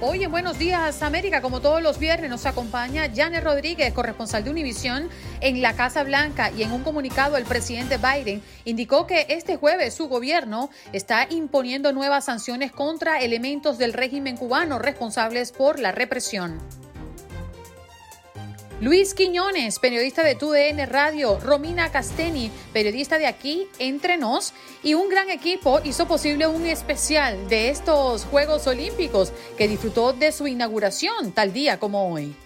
Hoy en Buenos Días América, como todos los viernes, nos acompaña Janet Rodríguez, corresponsal de Univisión en la Casa Blanca, y en un comunicado el presidente Biden indicó que este jueves su gobierno está imponiendo nuevas sanciones contra elementos del régimen cubano responsables por la represión. Luis Quiñones, periodista de TUDN Radio, Romina Casteni, periodista de aquí, Entre Nos, y un gran equipo hizo posible un especial de estos Juegos Olímpicos que disfrutó de su inauguración tal día como hoy.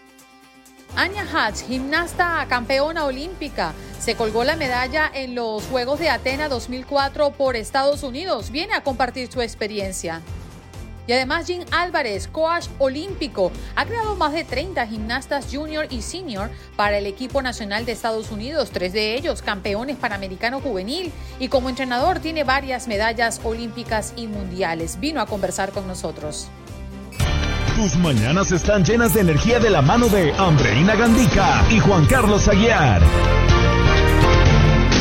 Anya Hatch, gimnasta campeona olímpica, se colgó la medalla en los Juegos de Atena 2004 por Estados Unidos. Viene a compartir su experiencia. Y además Jean Álvarez, coach olímpico, ha creado más de 30 gimnastas junior y senior para el equipo nacional de Estados Unidos, tres de ellos campeones panamericano juvenil y como entrenador tiene varias medallas olímpicas y mundiales. Vino a conversar con nosotros. Tus mañanas están llenas de energía de la mano de Andreina Gandica y Juan Carlos Aguiar.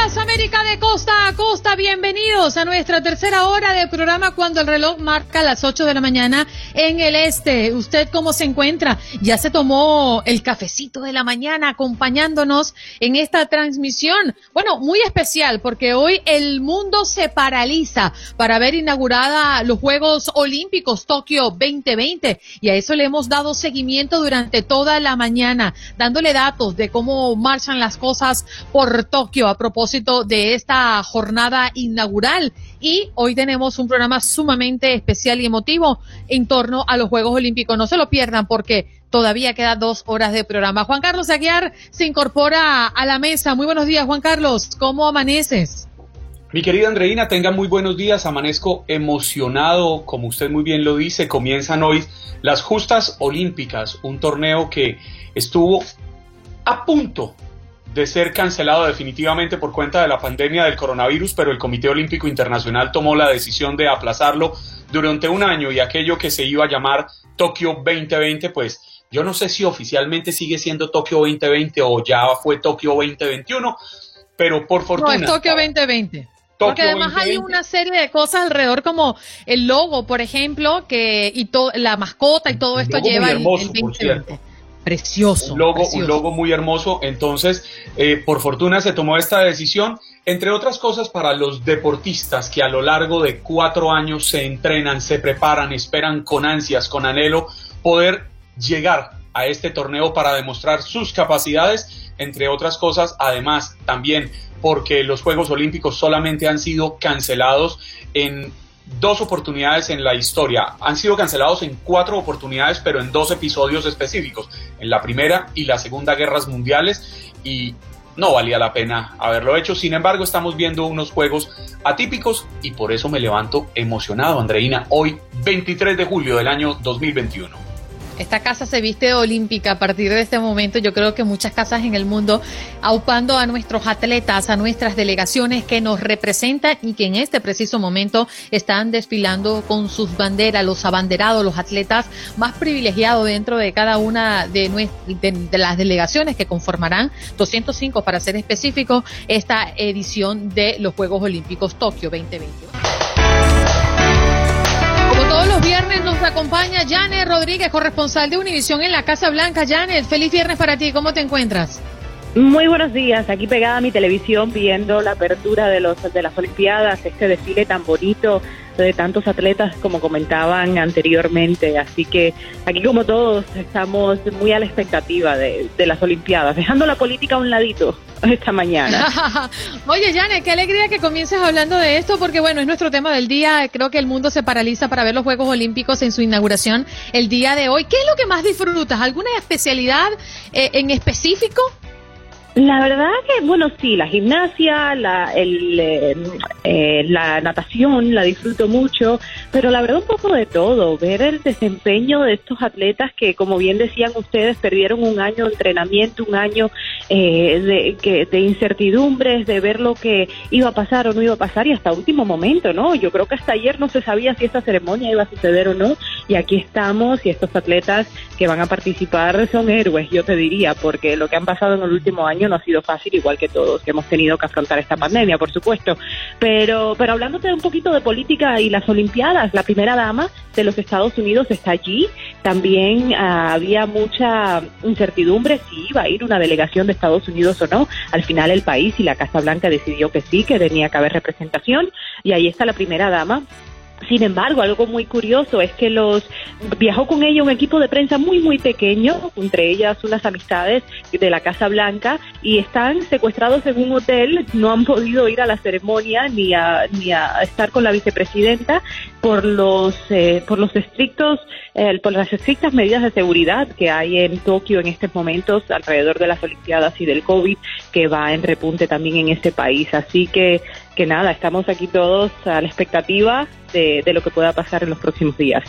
América de costa a costa, bienvenidos a nuestra tercera hora de programa cuando el reloj marca las 8 de la mañana en el este. ¿Usted cómo se encuentra? ¿Ya se tomó el cafecito de la mañana acompañándonos en esta transmisión? Bueno, muy especial porque hoy el mundo se paraliza para ver inaugurada los Juegos Olímpicos Tokio 2020 y a eso le hemos dado seguimiento durante toda la mañana, dándole datos de cómo marchan las cosas por Tokio a propósito de esta jornada inaugural. Y hoy tenemos un programa sumamente especial y emotivo en torno a los Juegos Olímpicos. No se lo pierdan porque todavía queda dos horas de programa. Juan Carlos Aguiar se incorpora a la mesa. Muy buenos días, Juan Carlos. ¿Cómo amaneces? Mi querida Andreina, tenga muy buenos días. Amanezco emocionado, como usted muy bien lo dice. Comienzan hoy las Justas Olímpicas, un torneo que estuvo a punto de ser cancelado definitivamente por cuenta de la pandemia del coronavirus, pero el Comité Olímpico Internacional tomó la decisión de aplazarlo durante un año y aquello que se iba a llamar Tokio 2020, pues yo no sé si oficialmente sigue siendo Tokio 2020 o ya fue Tokio 2021, pero por fortuna. No, es Tokio 2020. Porque además hay una serie de cosas alrededor como el logo, por ejemplo, que y la mascota y todo esto lleva hermoso, el, el 2020. Precioso un logo, precioso. un logo muy hermoso. Entonces, eh, por fortuna se tomó esta decisión, entre otras cosas para los deportistas que a lo largo de cuatro años se entrenan, se preparan, esperan con ansias, con anhelo, poder llegar a este torneo para demostrar sus capacidades, entre otras cosas, además también porque los Juegos Olímpicos solamente han sido cancelados en dos oportunidades en la historia. Han sido cancelados en cuatro oportunidades, pero en dos episodios específicos, en la Primera y la Segunda Guerras Mundiales, y no valía la pena haberlo hecho. Sin embargo, estamos viendo unos juegos atípicos y por eso me levanto emocionado, Andreina, hoy 23 de julio del año 2021. Esta casa se viste olímpica a partir de este momento. Yo creo que muchas casas en el mundo aupando a nuestros atletas, a nuestras delegaciones que nos representan y que en este preciso momento están desfilando con sus banderas, los abanderados, los atletas más privilegiados dentro de cada una de, las delegaciones que conformarán 205 para ser específico esta edición de los Juegos Olímpicos Tokio 2020 todos los viernes nos acompaña Janet Rodríguez, corresponsal de Univisión en la Casa Blanca. Janet, feliz viernes para ti. ¿Cómo te encuentras? Muy buenos días, aquí pegada a mi televisión viendo la apertura de los de las Olimpiadas, este desfile tan bonito de tantos atletas como comentaban anteriormente, así que aquí como todos estamos muy a la expectativa de, las Olimpiadas, dejando la política a un ladito esta mañana. Oye, Janet, qué alegría que comiences hablando de esto, porque bueno, es nuestro tema del día. Creo que el mundo se paraliza para ver los Juegos Olímpicos en su inauguración el día de hoy. ¿Qué es lo que más disfrutas? ¿Alguna especialidad eh, en específico? La verdad que, bueno, sí, la gimnasia, la, el, eh, eh, la natación la disfruto mucho, pero la verdad un poco de todo, ver el desempeño de estos atletas que, como bien decían ustedes, perdieron un año de entrenamiento, un año eh, de, de incertidumbres, de ver lo que iba a pasar o no iba a pasar y hasta último momento, ¿no? Yo creo que hasta ayer no se sabía si esta ceremonia iba a suceder o no y aquí estamos y estos atletas que van a participar son héroes, yo te diría, porque lo que han pasado en el último año no ha sido fácil, igual que todos que hemos tenido que afrontar esta pandemia, por supuesto. Pero, pero hablándote un poquito de política y las Olimpiadas, la primera dama de los Estados Unidos está allí. También ah, había mucha incertidumbre si iba a ir una delegación de Estados Unidos o no. Al final el país y la Casa Blanca decidió que sí, que tenía que haber representación. Y ahí está la primera dama sin embargo, algo muy curioso es que los viajó con ella un equipo de prensa muy muy pequeño, entre ellas unas amistades de la Casa Blanca y están secuestrados en un hotel, no han podido ir a la ceremonia ni a ni a estar con la vicepresidenta por los eh, por los estrictos eh, por las estrictas medidas de seguridad que hay en Tokio en estos momentos alrededor de las Olimpiadas y del COVID que va en repunte también en este país. Así que que nada, estamos aquí todos a la expectativa de, de lo que pueda pasar en los próximos días.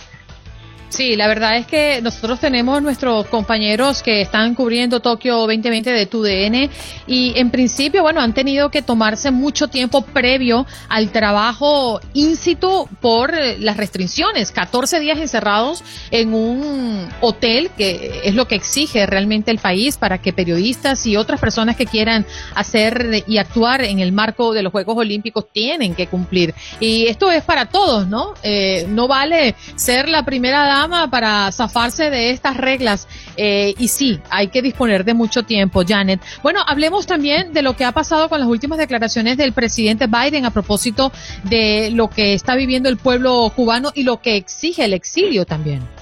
Sí, la verdad es que nosotros tenemos nuestros compañeros que están cubriendo Tokio 2020 de TUDN y en principio, bueno, han tenido que tomarse mucho tiempo previo al trabajo in situ por eh, las restricciones, 14 días encerrados en un hotel que es lo que exige realmente el país para que periodistas y otras personas que quieran hacer y actuar en el marco de los Juegos Olímpicos tienen que cumplir. Y esto es para todos, ¿no? Eh, no vale ser la primera edad para zafarse de estas reglas. Eh, y sí, hay que disponer de mucho tiempo, Janet. Bueno, hablemos también de lo que ha pasado con las últimas declaraciones del presidente Biden a propósito de lo que está viviendo el pueblo cubano y lo que exige el exilio también.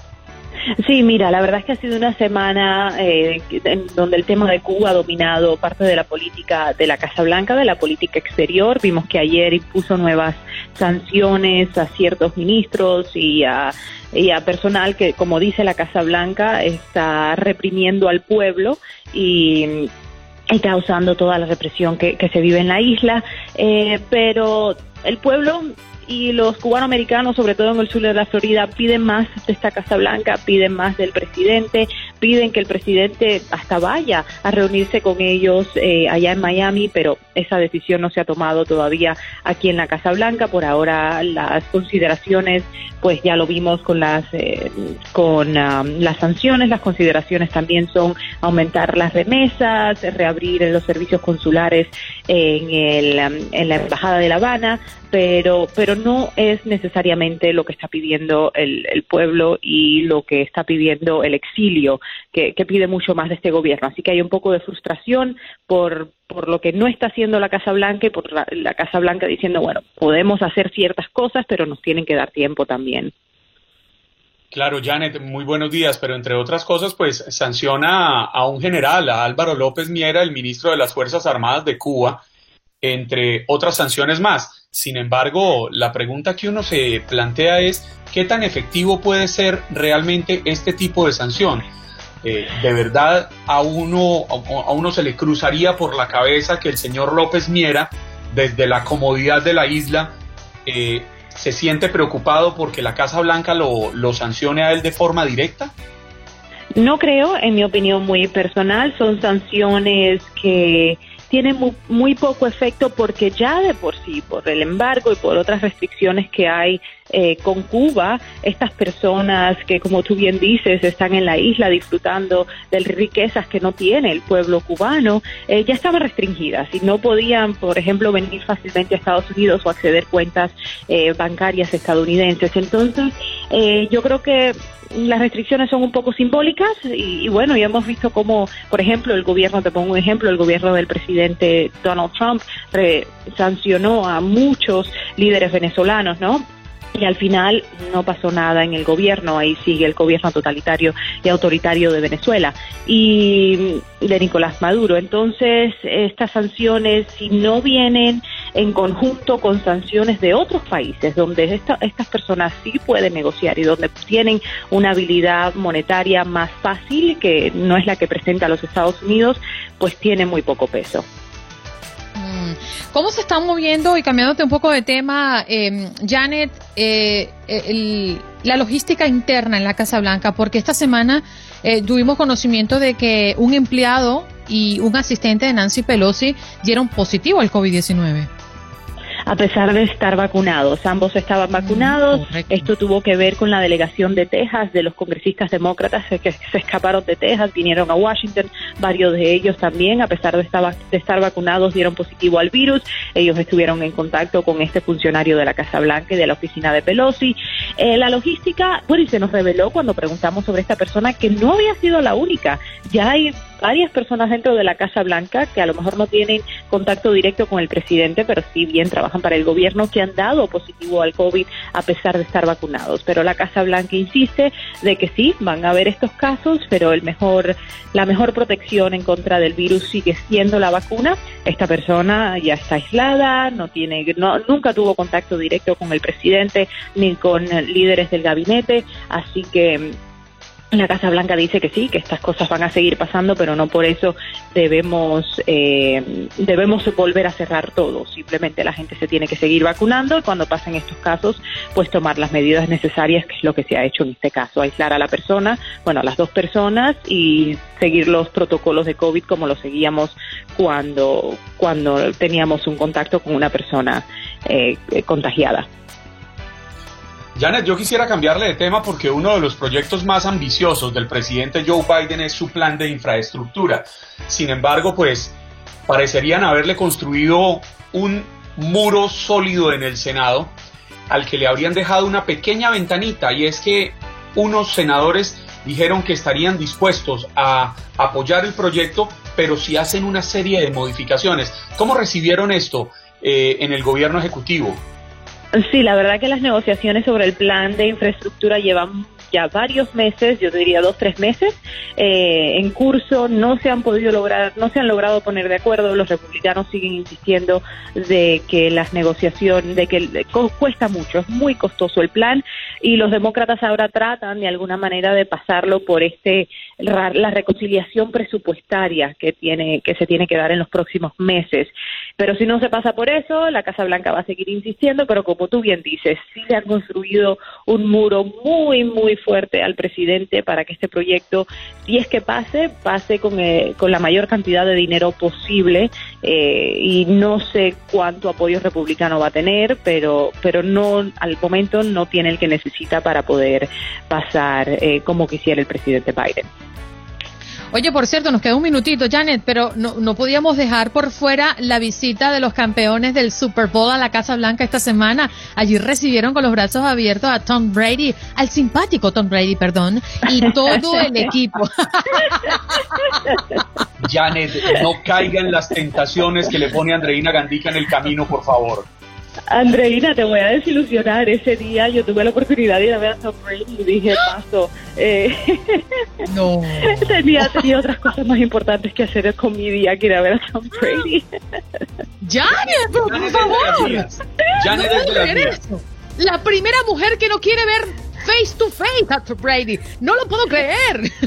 Sí, mira, la verdad es que ha sido una semana eh, en donde el tema de Cuba ha dominado parte de la política de la Casa Blanca, de la política exterior. Vimos que ayer impuso nuevas sanciones a ciertos ministros y a, y a personal que, como dice la Casa Blanca, está reprimiendo al pueblo y y causando toda la represión que, que se vive en la isla, eh, pero el pueblo y los cubanoamericanos, sobre todo en el sur de la Florida, piden más de esta Casa Blanca, piden más del presidente, piden que el presidente hasta vaya a reunirse con ellos eh, allá en Miami, pero esa decisión no se ha tomado todavía aquí en la Casa Blanca. Por ahora las consideraciones, pues ya lo vimos con las eh, con um, las sanciones, las consideraciones también son aumentar las remesas, reabrir los servicios consulares en, el, um, en la embajada de La Habana, pero pero no es necesariamente lo que está pidiendo el, pueblo y lo que está pidiendo el exilio, que, pide mucho más de este gobierno. Así que hay un poco de frustración por, por lo que no está haciendo la Casa Blanca y por la Casa Blanca diciendo, bueno, podemos hacer ciertas cosas, pero nos tienen que dar tiempo también. Claro, Janet, muy buenos días, pero entre otras cosas, pues sanciona a un general, a Álvaro López Miera, el ministro de las Fuerzas Armadas de Cuba, entre otras sanciones más. Sin embargo, la pregunta que uno se plantea es, ¿qué tan efectivo puede ser realmente este tipo de sanción? Eh, ¿De verdad a uno, a uno se le cruzaría por la cabeza que el señor López Miera, desde la comodidad de la isla, eh, se siente preocupado porque la Casa Blanca lo, lo sancione a él de forma directa? No creo, en mi opinión muy personal, son sanciones que tiene muy, muy poco efecto porque ya de por sí, por el embargo y por otras restricciones que hay eh, con Cuba, estas personas que, como tú bien dices, están en la isla disfrutando de riquezas que no tiene el pueblo cubano, eh, ya estaban restringidas y no podían, por ejemplo, venir fácilmente a Estados Unidos o acceder cuentas eh, bancarias estadounidenses. Entonces, yo creo que las restricciones son un poco simbólicas y, bueno, ya hemos visto cómo, por ejemplo, el gobierno, te pongo un ejemplo, el gobierno del presidente Donald Trump sancionó a muchos líderes venezolanos, ¿no? y al final no pasó nada en el gobierno, ahí sigue el gobierno totalitario y autoritario de Venezuela y de Nicolás Maduro. Entonces, estas sanciones, si no vienen en conjunto con sanciones de otros países, donde estas personas sí pueden negociar y donde tienen una habilidad monetaria más fácil, que no es la que presenta los Estados Unidos, pues tiene muy poco peso. ¿Cómo se están moviendo y cambiándote un poco de tema, em, Janet, eh, la logística interna en la Casa Blanca? Porque esta semana eh, tuvimos conocimiento de que un empleado y un asistente de Nancy Pelosi dieron positivo al COVID-19 a pesar de estar vacunados. Ambos estaban vacunados. Esto tuvo que ver con la delegación de Texas, de los congresistas demócratas que se escaparon de Texas, vinieron a Washington. Varios de ellos también, a pesar de estar, de estar vacunados, dieron positivo al virus. Ellos estuvieron en contacto con este funcionario de la Casa Blanca y de la oficina de Pelosi. Eh, la logística, bueno, y se nos reveló cuando preguntamos sobre esta persona que no había sido la única. Ya hay varias personas dentro de la Casa Blanca que a lo mejor no tienen contacto directo con el presidente, pero sí bien trabajan para el gobierno, que han dado positivo al COVID a pesar de estar vacunados. Pero la Casa Blanca insiste de que sí, van a haber estos casos, pero el mejor, la mejor protección en contra del virus sigue siendo la vacuna. Esta persona ya está aislada, no tiene, no, nunca tuvo contacto directo con el presidente ni con líderes del gabinete, así que la Casa Blanca dice que sí, que estas cosas van a seguir pasando, pero no por eso debemos eh, debemos volver a cerrar todo. Simplemente la gente se tiene que seguir vacunando y cuando pasen estos casos, pues tomar las medidas necesarias, que es lo que se ha hecho en este caso, aislar a la persona, bueno, a las dos personas y seguir los protocolos de COVID como lo seguíamos cuando cuando teníamos un contacto con una persona eh, contagiada. Janet, yo quisiera cambiarle de tema porque uno de los proyectos más ambiciosos del presidente Joe Biden es su plan de infraestructura. Sin embargo, pues parecerían haberle construido un muro sólido en el Senado al que le habrían dejado una pequeña ventanita y es que unos senadores dijeron que estarían dispuestos a apoyar el proyecto, pero si hacen una serie de modificaciones. ¿Cómo recibieron esto eh, en el gobierno ejecutivo? Sí, la verdad que las negociaciones sobre el plan de infraestructura llevan ya varios meses, yo diría dos, tres meses, eh, en curso, no se han podido lograr, no se han logrado poner de acuerdo, los republicanos siguen insistiendo de que las negociaciones, de que cuesta mucho, es muy costoso el plan y los demócratas ahora tratan de alguna manera de pasarlo por este la reconciliación presupuestaria que tiene que se tiene que dar en los próximos meses. Pero si no se pasa por eso, la Casa Blanca va a seguir insistiendo, pero como tú bien dices, sí le han construido un muro muy muy fuerte al presidente para que este proyecto, si es que pase, pase con, eh, con la mayor cantidad de dinero posible eh, y no sé cuánto apoyo republicano va a tener, pero pero no al momento no tiene el que necesita para poder pasar eh, como quisiera el presidente Biden. Oye, por cierto, nos queda un minutito, Janet, pero no, no podíamos dejar por fuera la visita de los campeones del Super Bowl a la Casa Blanca esta semana. Allí recibieron con los brazos abiertos a Tom Brady, al simpático Tom Brady, perdón, y todo el equipo. Janet, no caigan las tentaciones que le pone Andreina Gandica en el camino, por favor. Andreina, te voy a desilusionar. Ese día yo tuve la oportunidad de ir a ver a Tom Brady y dije, paso. Eh, no. tenía, tenía otras cosas más importantes que hacer con mi día que ir a ver a Tom Brady. Janet, por, favor. Janet es La primera mujer que no quiere ver face to face a Tom Brady. No lo puedo creer.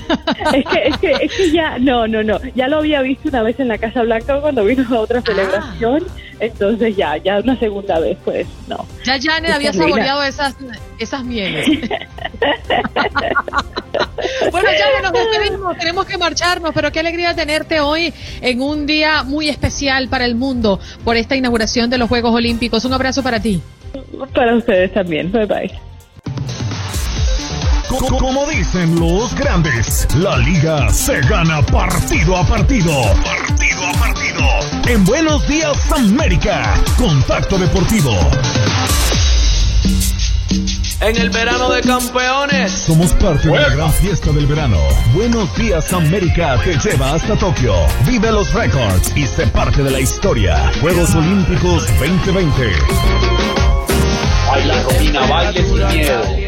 Es que, es que, es que ya, no, no, no. Ya lo había visto una vez en la Casa Blanca cuando vino a otra ah. celebración. Entonces ya, ya una segunda vez, pues no. Ya Janet había saboreado esas, esas mieles. bueno, Janet, nos despedimos. tenemos que marcharnos, pero qué alegría tenerte hoy en un día muy especial para el mundo por esta inauguración de los Juegos Olímpicos. Un abrazo para ti. Para ustedes también. Bye bye. Como dicen los grandes, la liga se gana partido a partido. Partido a partido. En Buenos Días América, Contacto Deportivo. En el verano de campeones. Somos parte de la gran fiesta del verano. Buenos Días América te lleva hasta Tokio. Vive los récords y sé parte de la historia. Juegos Olímpicos 2020. Baila, Romina, baile sin miedo.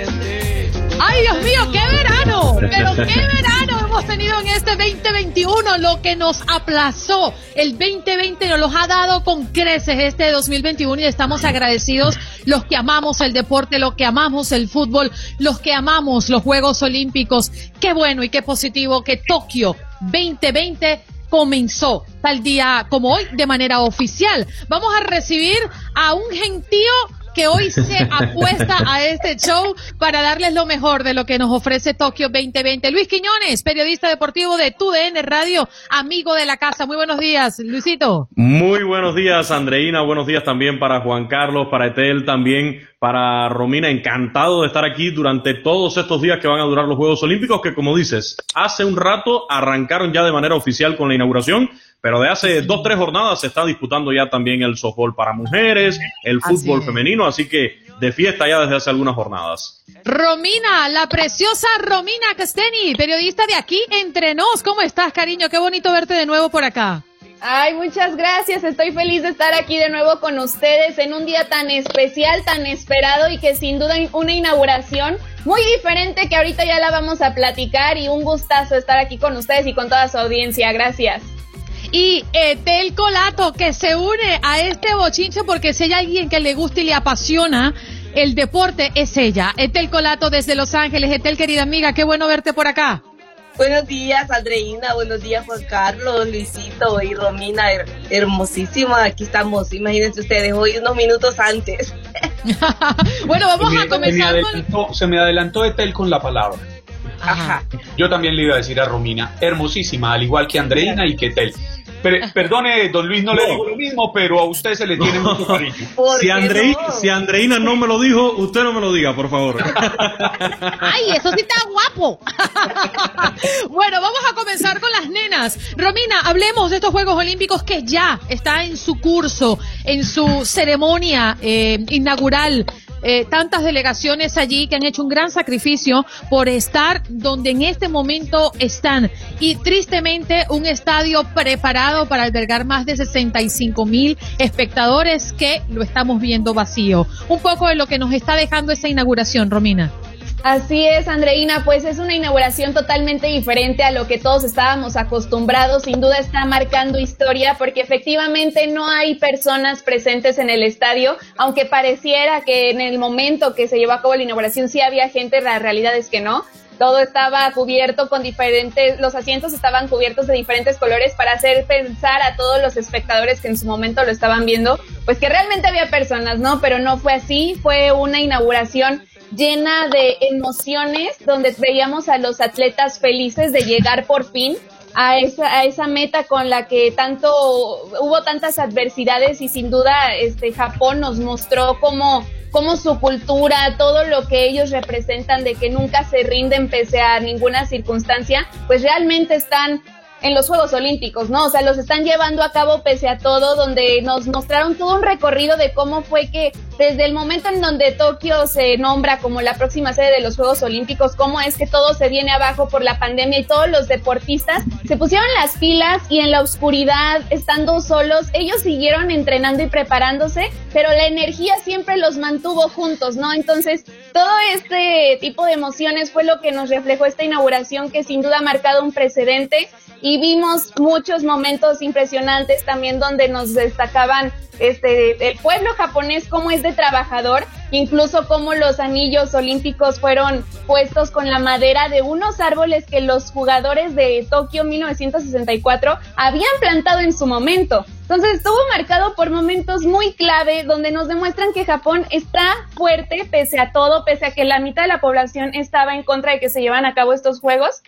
¡Ay, Dios mío, qué verano! Pero qué verano hemos tenido en este 2021, lo que nos aplazó. El 2020 nos los ha dado con creces este 2021 y estamos agradecidos los que amamos el deporte, los que amamos el fútbol, los que amamos los Juegos Olímpicos. Qué bueno y qué positivo que Tokio 2020 comenzó tal día como hoy de manera oficial. Vamos a recibir a un gentío que hoy se apuesta a este show para darles lo mejor de lo que nos ofrece Tokio 2020. Luis Quiñones, periodista deportivo de TUDN Radio, amigo de la casa. Muy buenos días, Luisito. Muy buenos días, Andreina. Buenos días también para Juan Carlos, para Etel, también para Romina. Encantado de estar aquí durante todos estos días que van a durar los Juegos Olímpicos, que como dices, hace un rato arrancaron ya de manera oficial con la inauguración pero de hace dos, tres jornadas se está disputando ya también el softball para mujeres, el fútbol femenino, así que de fiesta ya desde hace algunas jornadas. Romina, la preciosa Romina Casteni, periodista de aquí entre nos. ¿Cómo estás, cariño? Qué bonito verte de nuevo por acá. Ay, muchas gracias. Estoy feliz de estar aquí de nuevo con ustedes en un día tan especial, tan esperado y que sin duda una inauguración muy diferente que ahorita ya la vamos a platicar y un gustazo estar aquí con ustedes y con toda su audiencia. Gracias y Etel Colato, que se une a este bochinche porque si hay alguien que le gusta y le apasiona el deporte, es ella. Etel Colato desde Los Ángeles. Etel, querida amiga, qué bueno verte por acá. Buenos días, Andreina. Buenos días, Juan Carlos, Luisito y Romina. hermosísima. Aquí estamos. Imagínense ustedes, hoy unos minutos antes. bueno, vamos a comenzar Se me adelantó Etel con la palabra. Ajá. Yo también le iba a decir a Romina, hermosísima, al igual que Andreina y que Etel perdone, don Luis, no, le digo lo mismo, pero a usted se le tiene mucho cariño. Si, si Andreina no me lo dijo, usted no me lo diga, por favor. Ay, eso sí está guapo. bueno, vamos a comenzar con las nenas. Romina, hablemos de estos Juegos Olímpicos que ya está en su curso, en su ceremonia eh, inaugural eh, tantas delegaciones allí que han hecho un gran sacrificio por estar donde en este momento están. Y tristemente un estadio preparado para albergar más de 65 mil espectadores que lo estamos viendo vacío. Un poco de lo que nos está dejando esa inauguración, Romina. Así es, Andreina, pues es una inauguración totalmente diferente a lo que todos estábamos acostumbrados. Sin duda está marcando historia porque efectivamente no hay personas presentes en el estadio, aunque pareciera que en el momento que se llevó a cabo la inauguración sí había gente, la realidad es que no. Todo estaba cubierto con diferentes, los asientos estaban cubiertos de diferentes colores para hacer pensar a todos los espectadores que en su momento lo estaban viendo, pues que realmente había personas, ¿no? Pero no fue así, fue una inauguración llena de emociones, donde veíamos a los atletas felices de llegar por fin a esa, a esa meta con la que tanto hubo tantas adversidades y sin duda este Japón nos mostró cómo, cómo su cultura, todo lo que ellos representan de que nunca se rinden pese a ninguna circunstancia, pues realmente están en los Juegos Olímpicos, ¿no? O sea, los están llevando a cabo pese a todo, donde nos mostraron todo un recorrido de cómo fue que desde el momento en donde Tokio se nombra como la próxima sede de los Juegos Olímpicos, cómo es que todo se viene abajo por la pandemia y todos los deportistas se pusieron las pilas y en la oscuridad, estando solos, ellos siguieron entrenando y preparándose, pero la energía siempre los mantuvo juntos, ¿no? Entonces, todo este tipo de emociones fue lo que nos reflejó esta inauguración que sin duda ha marcado un precedente y vimos muchos momentos impresionantes también donde nos destacaban este el pueblo japonés cómo es de trabajador, incluso cómo los anillos olímpicos fueron puestos con la madera de unos árboles que los jugadores de Tokio 1964 habían plantado en su momento. Entonces estuvo marcado por momentos muy clave donde nos demuestran que Japón está fuerte pese a todo, pese a que la mitad de la población estaba en contra de que se llevan a cabo estos juegos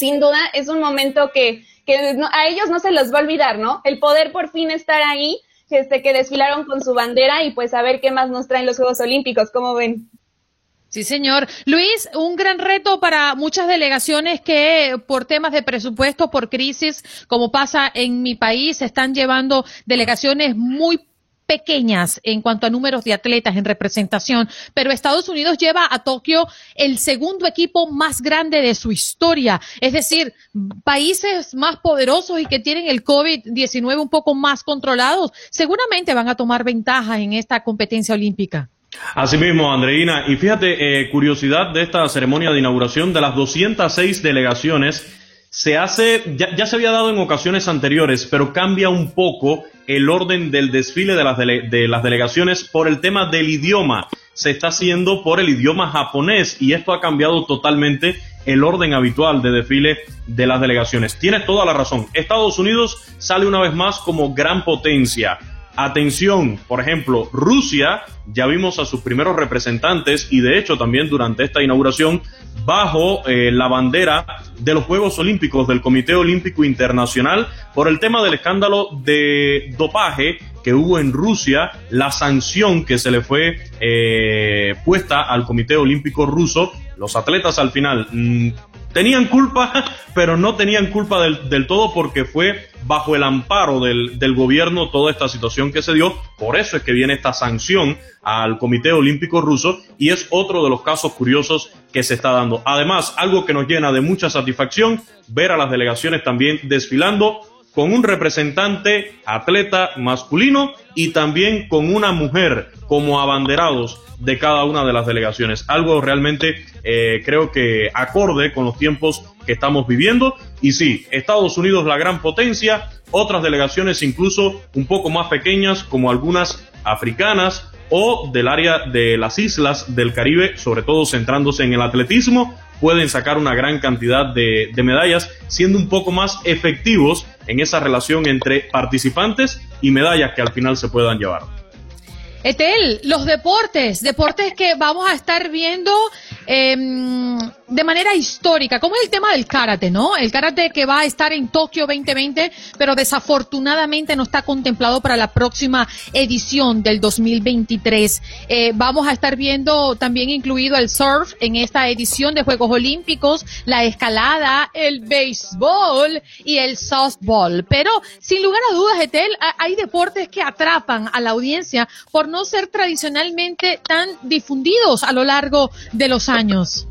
sin duda es un momento que, que a ellos no se les va a olvidar, ¿no? El poder por fin estar ahí, este, que desfilaron con su bandera y pues a ver qué más nos traen los Juegos Olímpicos, ¿cómo ven? Sí, señor. Luis, un gran reto para muchas delegaciones que por temas de presupuesto, por crisis, como pasa en mi país, están llevando delegaciones muy pequeñas en cuanto a números de atletas en representación, pero Estados Unidos lleva a Tokio el segundo equipo más grande de su historia. Es decir, países más poderosos y que tienen el COVID-19 un poco más controlados, seguramente van a tomar ventaja en esta competencia olímpica. Asimismo, Andreina, y fíjate, eh, curiosidad de esta ceremonia de inauguración, de las 206 delegaciones, se hace, ya, se había dado en ocasiones anteriores, pero cambia un poco el orden del desfile de las, de las delegaciones por el tema del idioma. Se está haciendo por el idioma japonés y esto ha cambiado totalmente el orden habitual de desfile de las delegaciones. Tienes toda la razón. Estados Unidos sale una vez más como gran potencia Atención, por ejemplo, Rusia, ya vimos a sus primeros representantes y de hecho también durante esta inauguración bajo eh, la bandera de los Juegos Olímpicos del Comité Olímpico Internacional por el tema del escándalo de dopaje que hubo en Rusia, la sanción que se le fue eh, puesta al Comité Olímpico Ruso. Los atletas al final mm, tenían culpa, pero no tenían culpa del, del todo porque fue bajo el amparo del, del, gobierno toda esta situación que se dio. Por eso es que viene esta sanción al Comité Olímpico Ruso y es otro de los casos curiosos que se está dando. Además, algo que nos llena de mucha satisfacción, ver a las delegaciones también desfilando con un representante atleta masculino y también con una mujer como abanderados de cada una de las delegaciones. Algo realmente eh, creo que acorde con los tiempos que estamos viviendo. Y sí, Estados Unidos la gran potencia, otras delegaciones incluso un poco más pequeñas como algunas africanas o del área de las islas del Caribe, sobre todo centrándose en el atletismo, pueden sacar una gran cantidad de, de medallas, siendo un poco más efectivos en esa relación entre participantes y medallas que al final se puedan llevar. Etel, los deportes, deportes que vamos a estar viendo eh, de manera histórica, como es el tema del karate, ¿no? El karate que va a estar en Tokio 2020, pero desafortunadamente no está contemplado para la próxima edición del 2023. Eh, vamos a estar viendo también incluido el surf en esta edición de Juegos Olímpicos, la escalada, el béisbol y el softball. Pero sin lugar a dudas, Etel, hay deportes que atrapan a la audiencia por no ser tradicionalmente tan difundidos a lo largo de los años.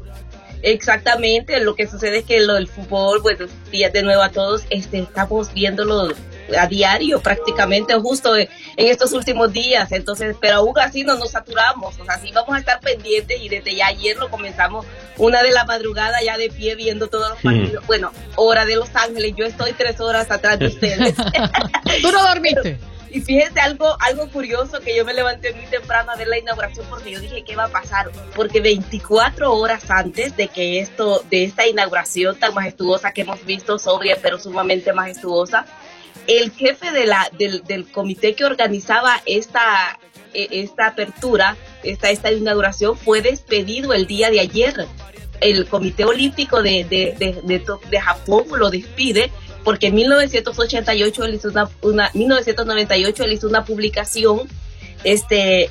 Exactamente, lo que sucede es que lo del fútbol, pues días de nuevo a todos, este, estamos viéndolo a diario prácticamente, justo en estos últimos días, entonces, pero aún así no nos saturamos, o sea, sí vamos a estar pendientes y desde ya ayer lo comenzamos una de la madrugada ya de pie viendo todos los partidos, bueno, hora de Los Ángeles, yo estoy tres horas atrás de ustedes. ¿Tú no dormiste? Y fíjense algo, algo curioso que yo me levanté muy temprano a ver la inauguración porque yo dije qué va a pasar, porque 24 horas antes de que esto, de esta inauguración tan majestuosa que hemos visto, sobria pero sumamente majestuosa, el jefe de la, del, del comité que organizaba esta, e, esta apertura, esta, esta inauguración, fue despedido el día de ayer. El Comité Olímpico de, de, de, de, de Japón lo despide porque en 1988 él hizo una, 1998 él hizo una publicación este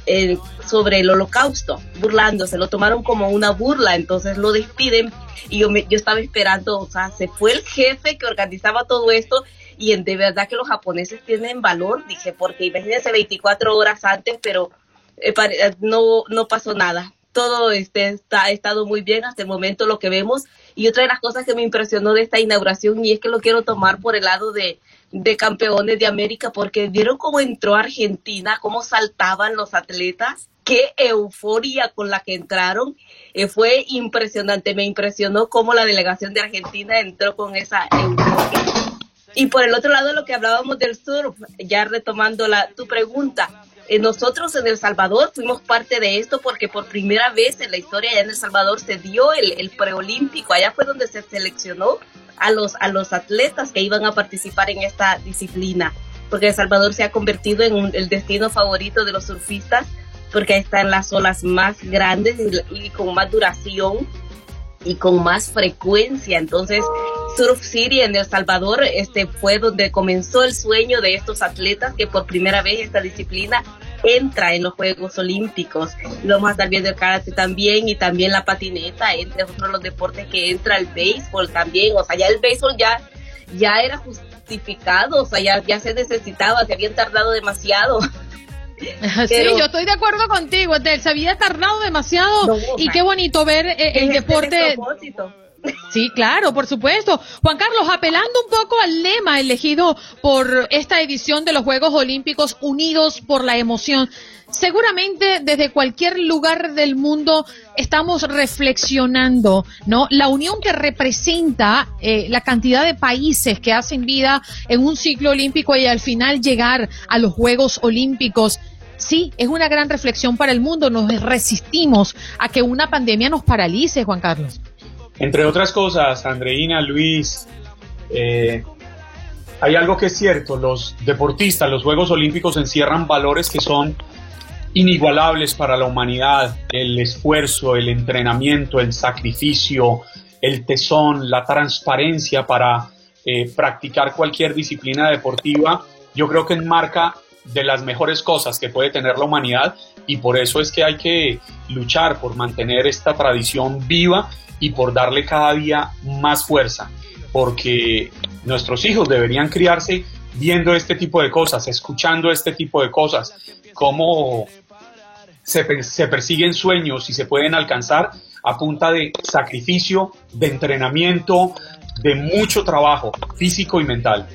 sobre el holocausto, burlándose, lo tomaron como una burla, entonces lo despiden y yo, me, yo estaba esperando, o sea, se fue el jefe que organizaba todo esto y de verdad que los japoneses tienen valor, dije, porque imagínense 24 horas antes, pero eh, no, no pasó nada, todo este, está, ha estado muy bien hasta el momento lo que vemos y otra de las cosas que me impresionó de esta inauguración, y es que lo quiero tomar por el lado de, campeones de América, porque vieron cómo entró Argentina, cómo saltaban los atletas, qué euforia con la que entraron. Eh, fue impresionante, me impresionó cómo la delegación de Argentina entró con esa euforia. Y por el otro lado, lo que hablábamos del surf, ya retomando la, tu pregunta, nosotros en El Salvador fuimos parte de esto porque por primera vez en la historia allá en El Salvador se dio el, preolímpico. Allá fue donde se seleccionó a los, a los atletas que iban a participar en esta disciplina. Porque El Salvador se ha convertido en el destino favorito de los surfistas porque están las olas más grandes y, con más duración y con más frecuencia. Entonces, Surf City en El Salvador, este fue donde comenzó el sueño de estos atletas que por primera vez esta disciplina entra en los Juegos Olímpicos. Y vamos a estar viendo el karate también y también la patineta, entre otros los deportes que entra el béisbol también. O sea, ya el béisbol ya, ya era justificado, o sea, ya, ya se necesitaba, se habían tardado demasiado. sí, yo estoy de acuerdo contigo, se había tardado demasiado y qué bonito ver eh, el deporte. Sí, claro, por supuesto. Juan Carlos, apelando un poco al lema elegido por esta edición de los Juegos Olímpicos Unidos por la Emoción, seguramente desde cualquier lugar del mundo estamos reflexionando, ¿no? La unión que representa eh, la cantidad de países que hacen vida en un ciclo olímpico y al final llegar a los Juegos Olímpicos. Sí, es una gran reflexión para el mundo. Nos resistimos a que una pandemia nos paralice, Juan Carlos. Entre otras cosas, Andreina, Luis, eh, hay algo que es cierto, los deportistas, los Juegos Olímpicos encierran valores que son inigualables para la humanidad, el esfuerzo, el entrenamiento, el sacrificio, el tesón, la transparencia para eh, practicar cualquier disciplina deportiva, yo creo que enmarca de las mejores cosas que puede tener la humanidad y por eso es que hay que luchar por mantener esta tradición viva y por darle cada día más fuerza, porque nuestros hijos deberían criarse viendo este tipo de cosas, escuchando este tipo de cosas, cómo se, se persiguen sueños y se pueden alcanzar a punta de sacrificio, de entrenamiento, de mucho trabajo físico y mental.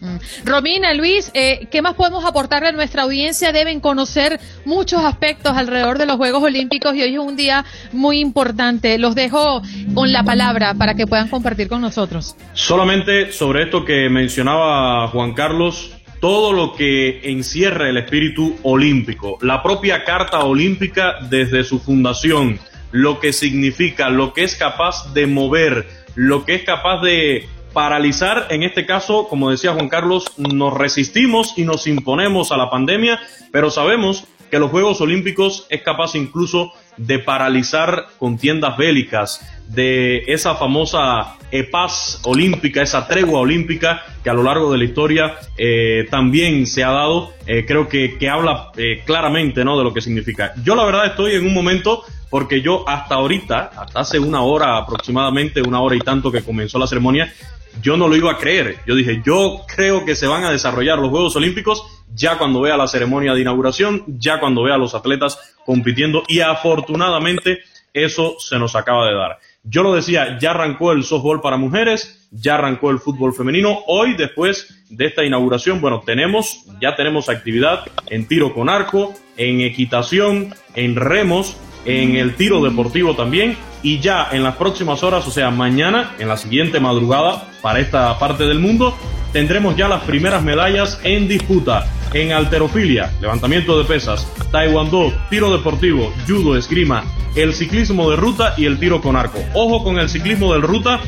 Mm. Romina, Luis, eh, ¿qué más podemos aportarle a nuestra audiencia? Deben conocer muchos aspectos alrededor de los Juegos Olímpicos y hoy es un día muy importante. Los dejo con la palabra para que puedan compartir con nosotros. Solamente sobre esto que mencionaba Juan Carlos, todo lo que encierra el espíritu olímpico, la propia Carta Olímpica desde su fundación, lo que significa, lo que es capaz de mover, lo que es capaz de paralizar, en este caso, como decía Juan Carlos, nos resistimos y nos imponemos a la pandemia, pero sabemos que los Juegos Olímpicos es capaz incluso de paralizar contiendas bélicas, de esa famosa paz olímpica, esa tregua olímpica que a lo largo de la historia eh, también se ha dado, eh, creo que, que habla eh, claramente ¿no? de lo que significa. Yo la verdad estoy en un momento porque yo hasta ahorita, hasta hace una hora aproximadamente, una hora y tanto que comenzó la ceremonia, yo no lo iba a creer. Yo dije, yo creo que se van a desarrollar los Juegos Olímpicos ya cuando vea la ceremonia de inauguración, ya cuando vea a los atletas compitiendo y afortunadamente eso se nos acaba de dar. Yo lo decía, ya arrancó el softball para mujeres, ya arrancó el fútbol femenino. Hoy, después de esta inauguración, bueno, tenemos, ya tenemos actividad en tiro con arco, en equitación, en remos, en el tiro deportivo también y ya en las próximas horas, o sea, mañana, en la siguiente madrugada para esta parte del mundo, tendremos ya las primeras medallas en disputa en alterofilia, levantamiento de pesas, taekwondo, tiro deportivo, judo, esgrima, el ciclismo de ruta y el tiro con arco. Ojo con el ciclismo de ruta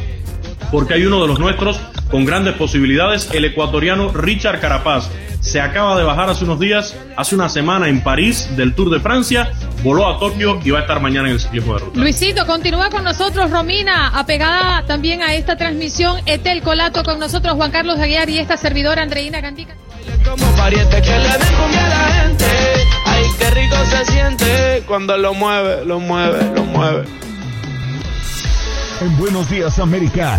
porque hay uno de los nuestros con grandes posibilidades, el ecuatoriano Richard Carapaz. Se acaba de bajar hace unos días, hace una semana en París del Tour de Francia, voló a Tokio y va a estar mañana en el ciclismo de ruta. Luisito, continúa con nosotros Romina, apegada también a esta transmisión, Etel Colato con nosotros, Juan Carlos Aguiar y esta servidora Andreina Cantica. Como pariente que le den a la gente, ay qué rico se siente cuando lo mueve, lo mueve, lo mueve. En Buenos Días América.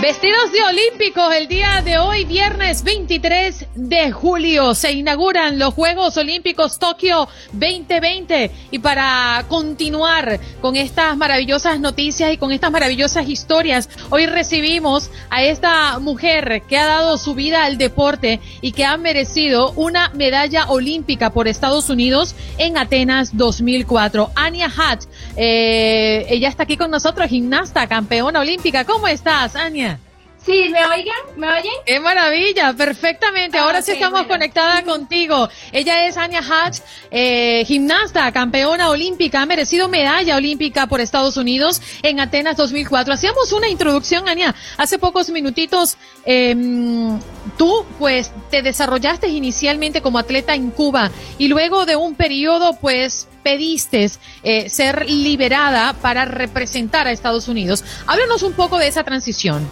Vestidos de olímpicos el día de hoy, viernes 23 de julio, se inauguran los Juegos Olímpicos Tokio 2020 y para continuar con estas maravillosas noticias y con estas maravillosas historias, hoy recibimos a esta mujer que ha dado su vida al deporte y que ha merecido una medalla olímpica por Estados Unidos en Atenas 2004. Anya Hatch, eh, ella está aquí con nosotros, gimnasta, campeona olímpica. ¿Cómo estás, Anya? Sí, ¿me oigan? ¿Me oyen? ¡Qué maravilla! Perfectamente. Ahora sí estamos bueno. conectada contigo. Ella es Anya Hatch, eh, gimnasta, campeona olímpica, ha merecido medalla olímpica por Estados Unidos en Atenas 2004. Hacíamos una introducción, Anya, hace pocos minutitos. em, tú, pues, te desarrollaste inicialmente como atleta en Cuba y luego de un periodo, pues, pediste eh, ser liberada para representar a Estados Unidos. Háblanos un poco de esa transición.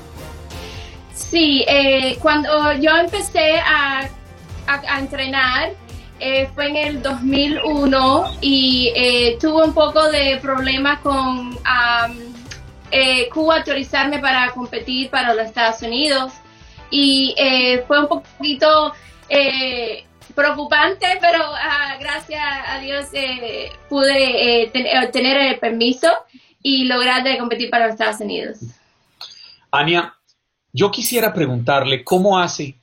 Sí, eh, cuando yo empecé a, a- entrenar eh, fue en el 2001 y eh, tuve un poco de problemas con eh, Cuba autorizarme para competir para los Estados Unidos y eh, fue un poquito preocupante, pero ah, gracias a Dios pude ten- obtener el permiso y lograr de competir para los Estados Unidos. Ania, yo quisiera preguntarle cómo hace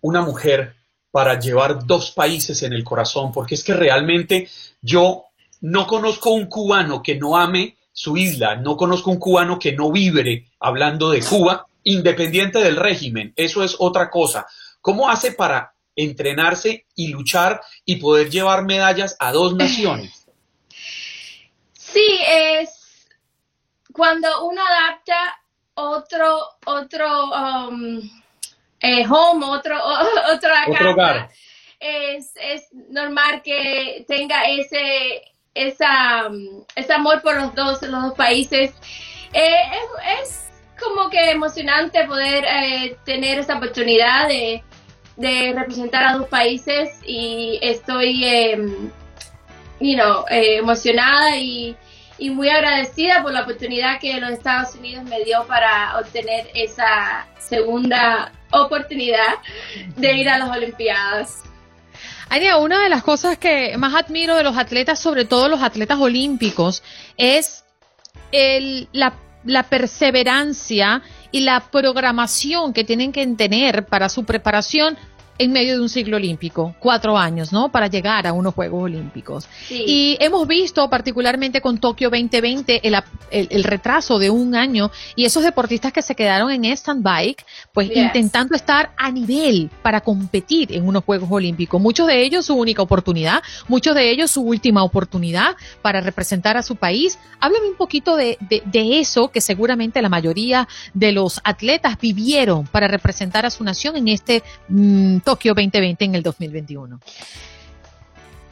una mujer para llevar dos países en el corazón, porque es que realmente yo no conozco un cubano que no ame su isla, no conozco un cubano que no vibre hablando de Cuba, independiente del régimen, eso es otra cosa. ¿Cómo hace para entrenarse y luchar y poder llevar medallas a dos naciones? Sí, es cuando uno adapta otro, otro um, eh, home, otro, o- otra Otro casa, es, es normal que tenga ese, esa, um, ese amor por los dos, los dos países. Eh, es, es como que emocionante poder eh, tener esa oportunidad de, de representar a dos países y estoy em, you know, eh, emocionada y, y muy agradecida por la oportunidad que los Estados Unidos me dio para obtener esa segunda oportunidad de ir a las Olimpiadas. Ania, una de las cosas que más admiro de los atletas, sobre todo los atletas olímpicos, es el- la, la perseverancia y la programación que tienen que tener para su preparación en medio de un ciclo olímpico, cuatro años, ¿no? Para llegar a unos Juegos Olímpicos. Sí. Y hemos visto, particularmente con Tokio 2020, el, el- el retraso de un año y esos deportistas que se quedaron en stand-by, pues Yes. intentando estar a nivel para competir en unos Juegos Olímpicos. Muchos de ellos su única oportunidad, muchos de ellos su última oportunidad para representar a su país. Háblame un poquito de, de- de eso que seguramente la mayoría de los atletas vivieron para representar a su nación en este mm, Tokio 2020 en el 2021.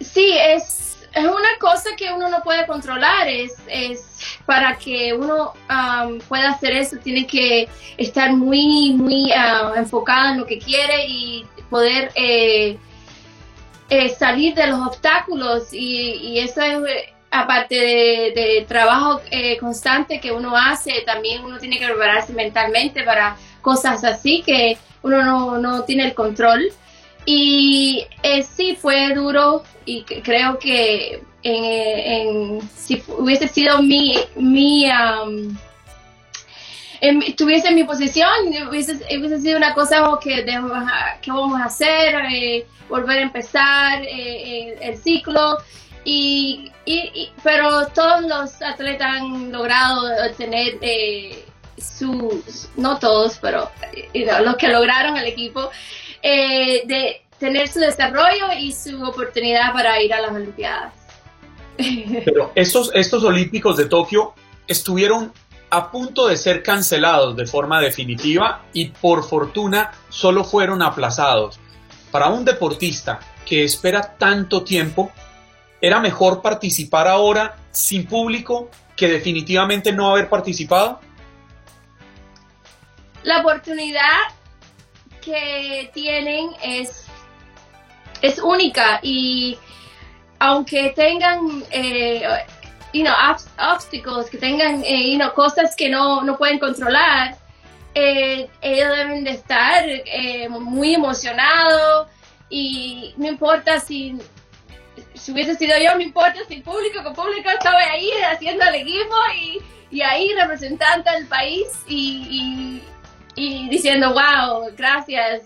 Sí, es, es una cosa que uno no puede controlar. Es, es para que uno pueda hacer eso, tiene que estar muy, muy uh, enfocado en lo que quiere y poder eh, eh, salir de los obstáculos. Y, y eso es, aparte de, de trabajo eh, constante que uno hace, también uno tiene que prepararse mentalmente para cosas así que uno no, no tiene el control. Y eh, sí, fue duro y creo que en, en- si hubiese sido mi, mi um, estuviese en mi posición, hubiese, hubiese sido una cosa que, ¿qué vamos a hacer? Eh, volver a empezar eh, el, ciclo. Y, y- y- pero todos los atletas han logrado obtener eh, sus, no todos, pero eh, you know, los que lograron el equipo, eh, de tener su desarrollo y su oportunidad para ir a las Olimpiadas. Pero estos, estos Olímpicos de Tokio estuvieron a punto de ser cancelados de forma definitiva y por fortuna solo fueron aplazados. Para un deportista que espera tanto tiempo, ¿era mejor participar ahora sin público que definitivamente no haber participado? La oportunidad que tienen es, es única y aunque tengan eh, you obstáculos, que tengan eh, you cosas que no, no pueden controlar, eh, ellos deben de estar eh, muy emocionados y no importa si, si hubiese sido yo, no importa si el público, que el público estaba ahí haciendo el equipo y, y ahí representando al país y, y, y diciendo, wow, gracias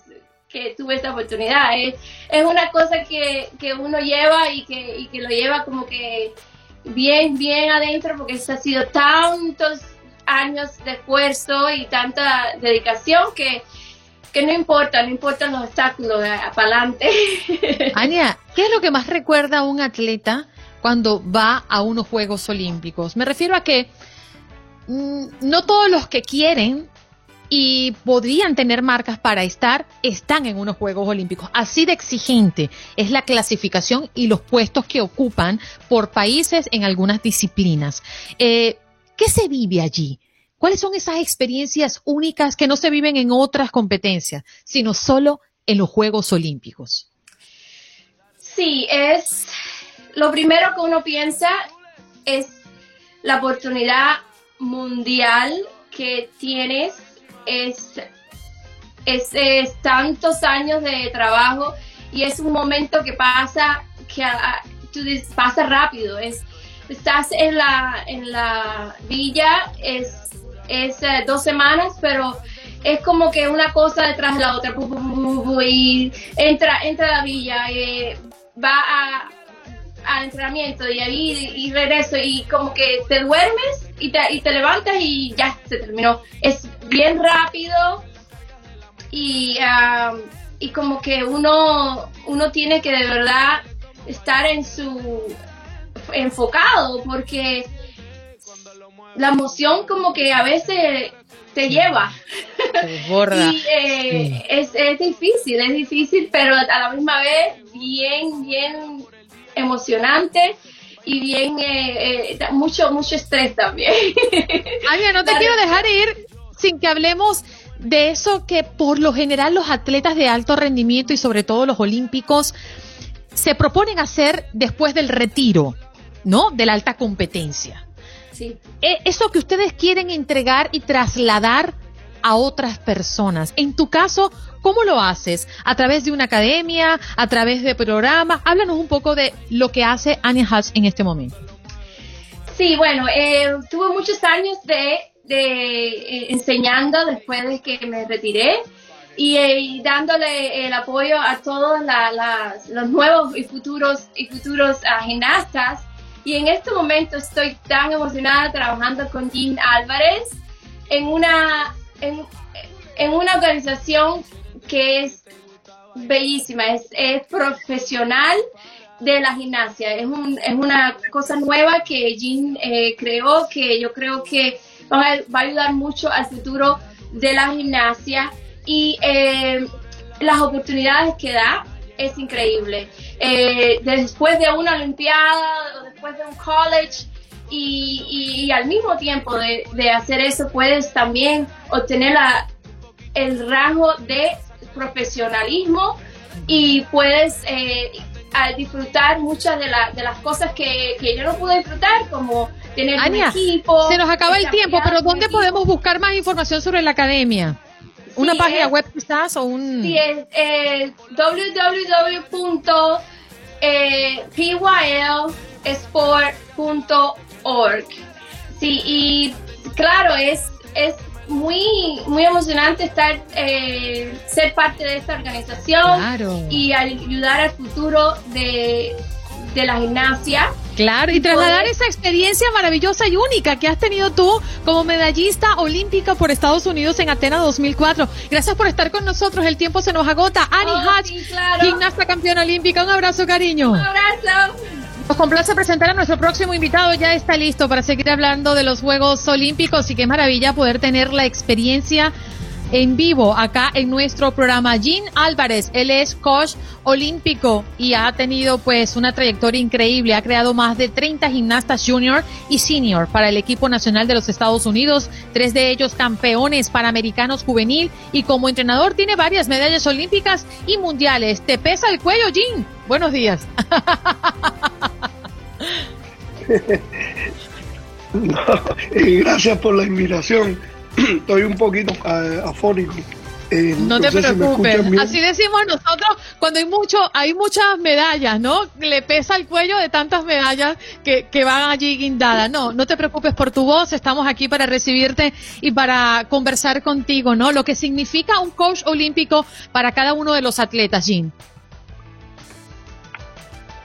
que tuve esta oportunidad. Es, es una cosa que, que uno lleva y que, y que lo lleva como que bien, bien adentro porque eso ha sido tantos años de esfuerzo y tanta dedicación que, que no importa, no importan los obstáculos para adelante. Ania, ¿qué es lo que más recuerda a un atleta cuando va a unos Juegos Olímpicos? Me refiero a que mm, no todos los que quieren y podrían tener marcas para estar, están en unos Juegos Olímpicos. Así de exigente es la clasificación y los puestos que ocupan por países en algunas disciplinas. Eh, ¿Qué se vive allí? ¿Cuáles son esas experiencias únicas que no se viven en otras competencias, sino solo en los Juegos Olímpicos? Sí, es lo primero que uno piensa es la oportunidad mundial que tienes es, es, tantos años de trabajo y es un momento que pasa que a, tú dices, pasa rápido es estás en la en la villa es es eh, dos semanas pero es como que una cosa detrás de la otra y entra entra a la villa eh, va a al entrenamiento y ahí y regreso y como que te duermes y te, y te levantas y ya se terminó. Es bien rápido y, um, y como que uno, uno tiene que de verdad estar en su enfocado porque la emoción como que a veces te lleva. y eh, es, es difícil, es difícil, pero a la misma vez bien, bien emocionante y bien, eh, eh, mucho, mucho estrés también. Ania, no te quiero dejar ir sin que hablemos de eso que por lo general los atletas de alto rendimiento y sobre todo los olímpicos se proponen hacer después del retiro, ¿no? De la alta competencia. Sí. E, eso que ustedes quieren entregar y trasladar a otras personas. En tu caso, ¿cómo lo haces? ¿A través de una academia? ¿A través de programas? Háblanos un poco de lo que hace Anya Hatch en este momento. Sí, bueno, eh, tuve muchos años de, de eh, enseñando después de que me retiré y, eh, dándole el apoyo a todos los nuevos y futuros y futuros uh, gimnastas. Y en este momento estoy tan emocionada trabajando con Jean Álvarez en una en, en una organización que es bellísima, es, es profesional de la gimnasia. Es, un, es una cosa nueva que Jean eh, creó, que yo creo que va a, ayudar mucho al futuro de la gimnasia y eh, las oportunidades que da es increíble. Eh, después de una olimpiada o después de un college, y, y, al mismo tiempo de, de, hacer eso puedes también obtener la, el rango de profesionalismo y puedes eh, disfrutar muchas de, la, de, las cosas que, que, yo no pude disfrutar, como tener un equipo. Se nos acaba el tiempo, pero ¿dónde podemos buscar más información sobre la academia? ¿Una sí, página es, web quizás o un...? Sí, es eh, www.pylsport.org. Sí, y claro, es, es muy, muy emocionante estar, eh, ser parte de esta organización claro. y ayudar al futuro de, de la gimnasia. Claro, y trasladar esa experiencia maravillosa y única que has tenido tú como medallista olímpica por Estados Unidos en Atenas 2004. Gracias por estar con nosotros. El tiempo se nos agota. Annie oh, Hatch, sí, claro. gimnasta campeona olímpica. Un abrazo, cariño. Un abrazo. Nos complace presentar a nuestro próximo invitado. Ya está listo para seguir hablando de los Juegos Olímpicos y qué maravilla poder tener la experiencia en vivo acá en nuestro programa. Jean Álvarez, él es coach olímpico y ha tenido pues una trayectoria increíble. Ha creado más de 30 gimnastas junior y senior para el equipo nacional de los Estados Unidos, tres de ellos campeones panamericanos juvenil y como entrenador tiene varias medallas olímpicas y mundiales. ¿Te pesa el cuello, Jean? Buenos días. gracias por la invitación. estoy un poquito eh, afónico. Eh, no te si me preocupes. Así decimos nosotros cuando hay mucho, hay muchas medallas, ¿no? Le pesa el cuello de tantas medallas que, que van allí guindadas. No, no te preocupes por tu voz. Estamos aquí para recibirte y para conversar contigo, ¿no? Lo que significa un coach olímpico para cada uno de los atletas, Jean.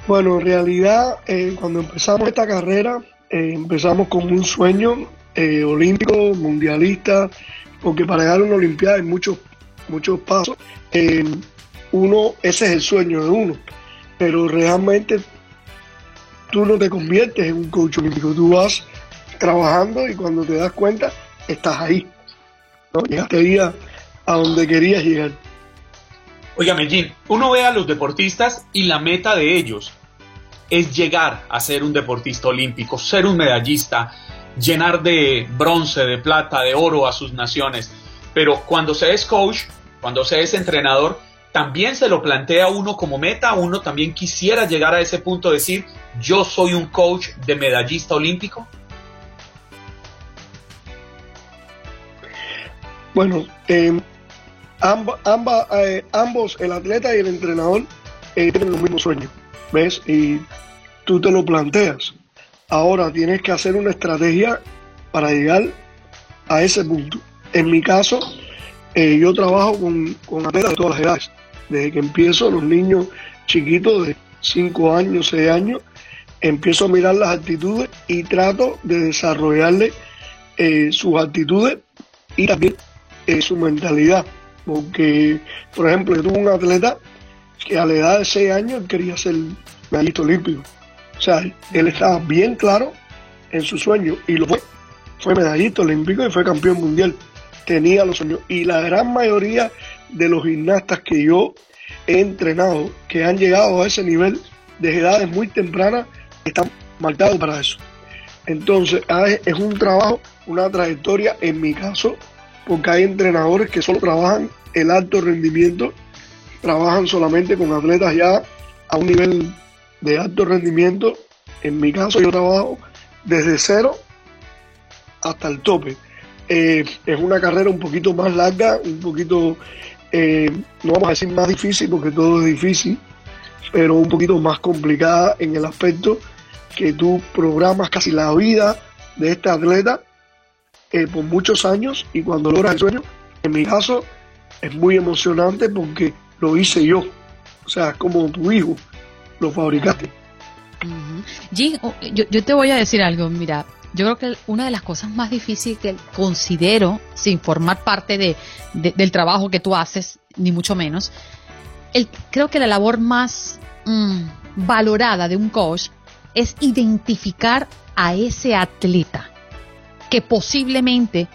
Bueno, en realidad, eh, cuando empezamos esta carrera, eh, empezamos con un sueño eh, olímpico, mundialista, porque para llegar a una Olimpiada hay muchos, muchos pasos. Eh, uno, ese es el sueño de uno, pero realmente tú no te conviertes en un coach olímpico, tú vas trabajando y cuando te das cuenta, estás ahí. ¿no? Llegaste ahí a, donde querías llegar. Oiga, Medellín, uno ve a los deportistas y la meta de ellos es llegar a ser un deportista olímpico, ser un medallista, llenar de bronce, de plata, de oro a sus naciones. Pero cuando se es coach, cuando se es entrenador, también se lo plantea uno como meta, uno también quisiera llegar a ese punto de decir, yo soy un coach de medallista olímpico. Bueno, amba, eh, ambos, el atleta y el entrenador, eh, tienen los mismos sueños, ¿ves? Y tú te lo planteas. Ahora tienes que hacer una estrategia para llegar a ese punto. En mi caso, eh, yo trabajo con, atletas de todas las edades. Desde que empiezo, los niños chiquitos de 5 años, 6 años, empiezo a mirar las actitudes y trato de desarrollarle eh, sus actitudes y también eh, su mentalidad. Porque, por ejemplo, yo tuve un atleta que a la edad de 6 años quería ser medallista olímpico. O sea, él estaba bien claro en su sueño y lo fue. Fue medallista olímpico y fue campeón mundial. Tenía los sueños. Y la gran mayoría de los gimnastas que yo he entrenado, que han llegado a ese nivel desde edades muy tempranas, están marcados para eso. Entonces, ah, es un trabajo, una trayectoria, en mi caso, porque hay entrenadores que solo trabajan el alto rendimiento, trabajan solamente con atletas ya a un nivel de alto rendimiento. En mi caso, yo trabajo desde cero hasta el tope. Eh, es una carrera un poquito más larga, un poquito, eh, no vamos a decir más difícil porque todo es difícil, pero un poquito más complicada en el aspecto que tú programas casi la vida de este atleta eh, por muchos años y cuando logras el sueño, en mi caso, es muy emocionante porque lo hice yo. O sea, como tu hijo, lo fabricaste. Oh, yo, te voy a decir algo, mira, yo creo que una de las cosas más difíciles que considero, sin formar parte de, de- del trabajo que tú haces, ni mucho menos, creo que la labor más mm, valorada de un coach es identificar a ese atleta que posiblemente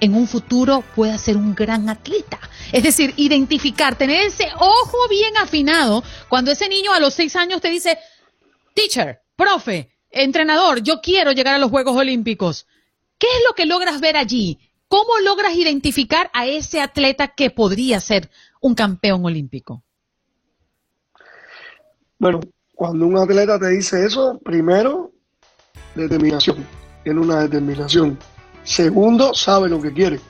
en un futuro pueda ser un gran atleta. Es decir, identificar, tener ese ojo bien afinado cuando ese niño a los seis años te dice, teacher, profe, entrenador, yo quiero llegar a los Juegos Olímpicos. ¿Qué es lo que logras ver allí? ¿Cómo logras identificar a ese atleta que podría ser un campeón olímpico? Bueno, cuando un atleta te dice eso, primero, determinación. Tiene una determinación. Segundo, sabe lo que quiere.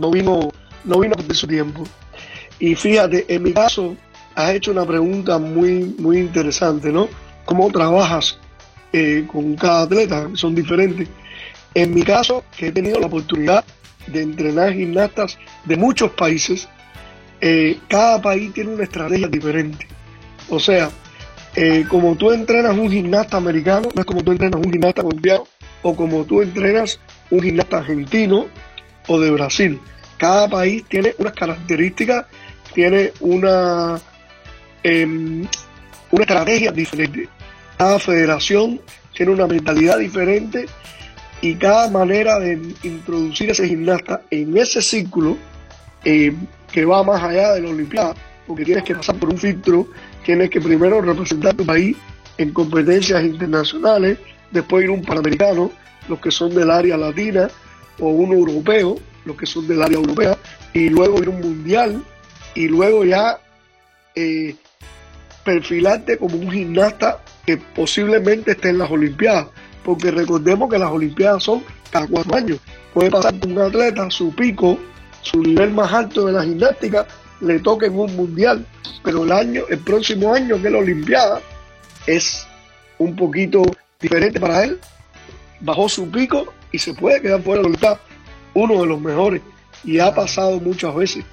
No vino, no vino a perder su tiempo. Y fíjate, en mi caso, has hecho una pregunta muy, muy interesante, ¿no? ¿Cómo trabajas eh, con cada atleta? Son diferentes. En mi caso, que he tenido la oportunidad de entrenar gimnastas de muchos países, eh, cada país tiene una estrategia diferente. O sea, eh, como tú entrenas un gimnasta americano, no es como tú entrenas un gimnasta colombiano o como tú entrenas un gimnasta argentino o de Brasil. Cada país tiene unas características, tiene una, em, una estrategia diferente. Cada federación tiene una mentalidad diferente y cada manera de introducir ese gimnasta en ese círculo eh, que va más allá de la Olimpiada, porque tienes que pasar por un filtro, tienes que primero representar tu país en competencias internacionales, después ir a un panamericano, los que son del área latina, o un europeo, los que son del área europea, y luego ir a un mundial, y luego ya eh, perfilarte como un gimnasta que posiblemente esté en las Olimpiadas, porque recordemos que las Olimpiadas son cada cuatro años. puede pasar que un atleta, su pico, su nivel más alto de la gimnástica, le toque en un mundial, pero el año, el próximo año que es la Olimpiada, es un poquito diferente para él, bajó su pico y se puede quedar fuera de la Olimpiada, uno de los mejores, y ha pasado muchas veces.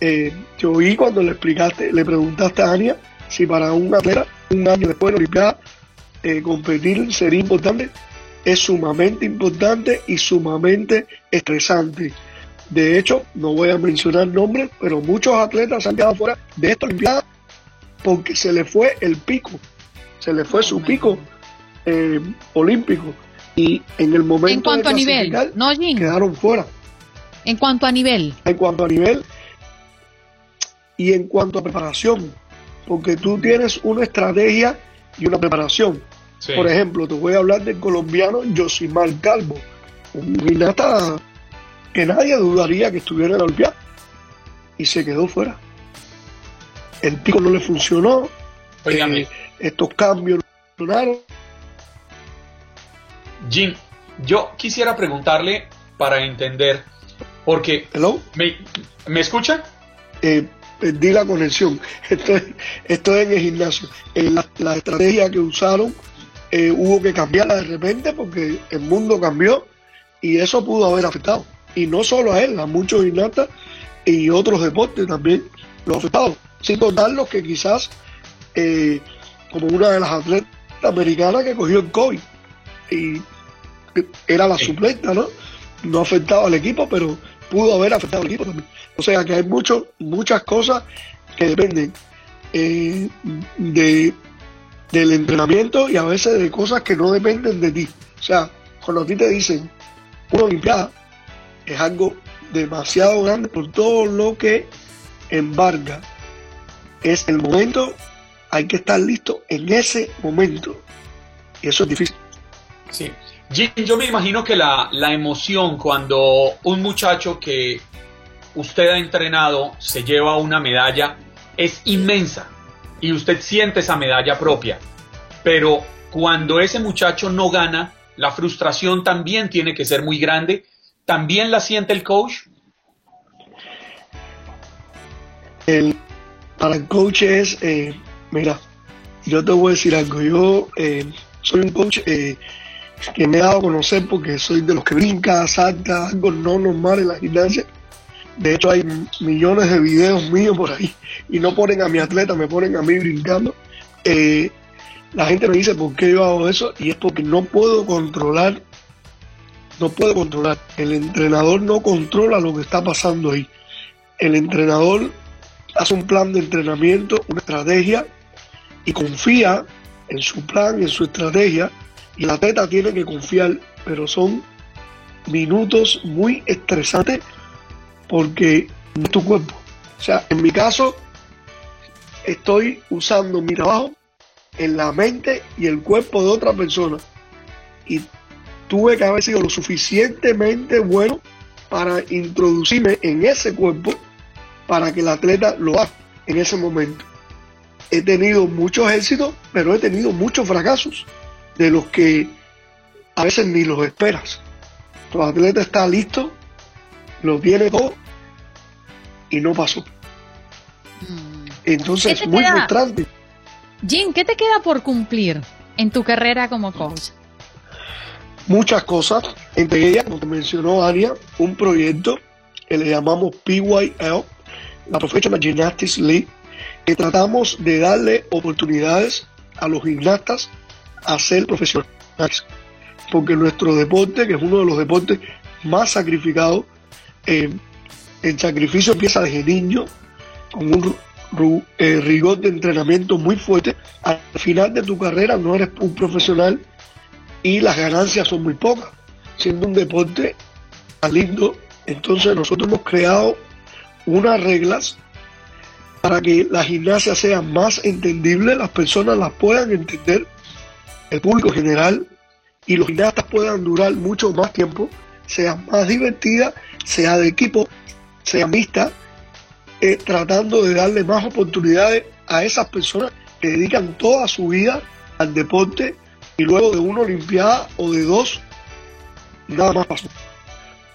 Eh, yo oí cuando le explicaste, le preguntaste a Ania si para un atleta, un año después de la Olimpiada, eh, competir sería importante, es sumamente importante y sumamente estresante. De hecho, no voy a mencionar nombres, pero muchos atletas se han quedado fuera de esta Olimpiada porque se le fue el pico, se le fue su pico eh, olímpico y en el momento En cuanto de a nivel, ¿no, Jim? quedaron fuera. En cuanto a nivel. En cuanto a nivel y en cuanto a preparación, porque tú tienes una estrategia y una preparación. Sí. Por ejemplo, te voy a hablar del colombiano Josimar Calvo, un gimnasta que nadie dudaría que estuviera en la Olimpiada y se quedó fuera. El pico no le funcionó, eh, estos cambios no funcionaron. Jim, yo quisiera preguntarle para entender, porque... ¿Hello? ¿Me, ¿me escucha? eh, perdí la conexión. Estoy, estoy en el gimnasio. Eh, la, la estrategia que usaron eh, hubo que cambiarla de repente porque el mundo cambió y eso pudo haber afectado. Y no solo a él, a muchos gimnastas y otros deportes también lo ha afectado. Sin contar los que quizás, eh, como una de las atletas americanas que cogió el COVID y era la suplenta, ¿no? No afectaba al equipo, pero pudo haber afectado al equipo también. O sea que hay mucho, muchas cosas que dependen eh, de, del entrenamiento y a veces de cosas que no dependen de ti. O sea, cuando a ti te dicen una Olimpiada, es algo demasiado grande por todo lo que embarga. Es el momento, hay que estar listo en ese momento. Y eso es difícil. Sí. Jim, yo me imagino que la, la emoción cuando un muchacho que usted ha entrenado se lleva una medalla es inmensa y usted siente esa medalla propia. Pero cuando ese muchacho no gana, la frustración también tiene que ser muy grande. ¿También la siente el coach? El, para el coach es, eh, mira, yo te voy a decir algo, yo eh, soy un coach eh, que me he dado a conocer porque soy de los que brinca, salta, algo no normal en la gimnasia. De hecho hay millones de videos míos por ahí y no ponen a mi atleta, me ponen a mí brincando. Eh, la gente me dice por qué yo hago eso y es porque no puedo controlar, no puedo controlar. El entrenador no controla lo que está pasando ahí. El entrenador hace un plan de entrenamiento, una estrategia y confía en su plan, en su estrategia y el atleta tiene que confiar, pero son minutos muy estresantes porque no es tu cuerpo. O sea, en mi caso, estoy usando mi trabajo en la mente y el cuerpo de otra persona. Y tuve que haber sido lo suficientemente bueno para introducirme en ese cuerpo para que el atleta lo haga en ese momento. He tenido muchos éxitos, pero he tenido muchos fracasos, de los que a veces ni los esperas. Tu atleta está listo, lo tiene todo y no pasó. Entonces ¿Qué es te muy queda? frustrante. Jim, ¿qué te queda por cumplir en tu carrera como coach? muchas cosas, entre ellas, como te mencionó Ania, un proyecto que le llamamos PYL, la Professional Gymnastics League, que tratamos de darle oportunidades a los gimnastas a ser profesionales. Porque nuestro deporte, que es uno de los deportes más sacrificados, eh, el sacrificio empieza desde niño, con un eh, rigor de entrenamiento muy fuerte. Al final de tu carrera no eres un profesional y las ganancias son muy pocas, siendo un deporte lindo. Entonces nosotros hemos creado unas reglas para que la gimnasia sea más entendible, las personas las puedan entender, el público general y los gimnastas puedan durar mucho más tiempo, sea más divertida, sea de equipo, sea mixta, eh, tratando de darle más oportunidades a esas personas que dedican toda su vida al deporte y luego de una olimpiada o de dos, nada más pasó.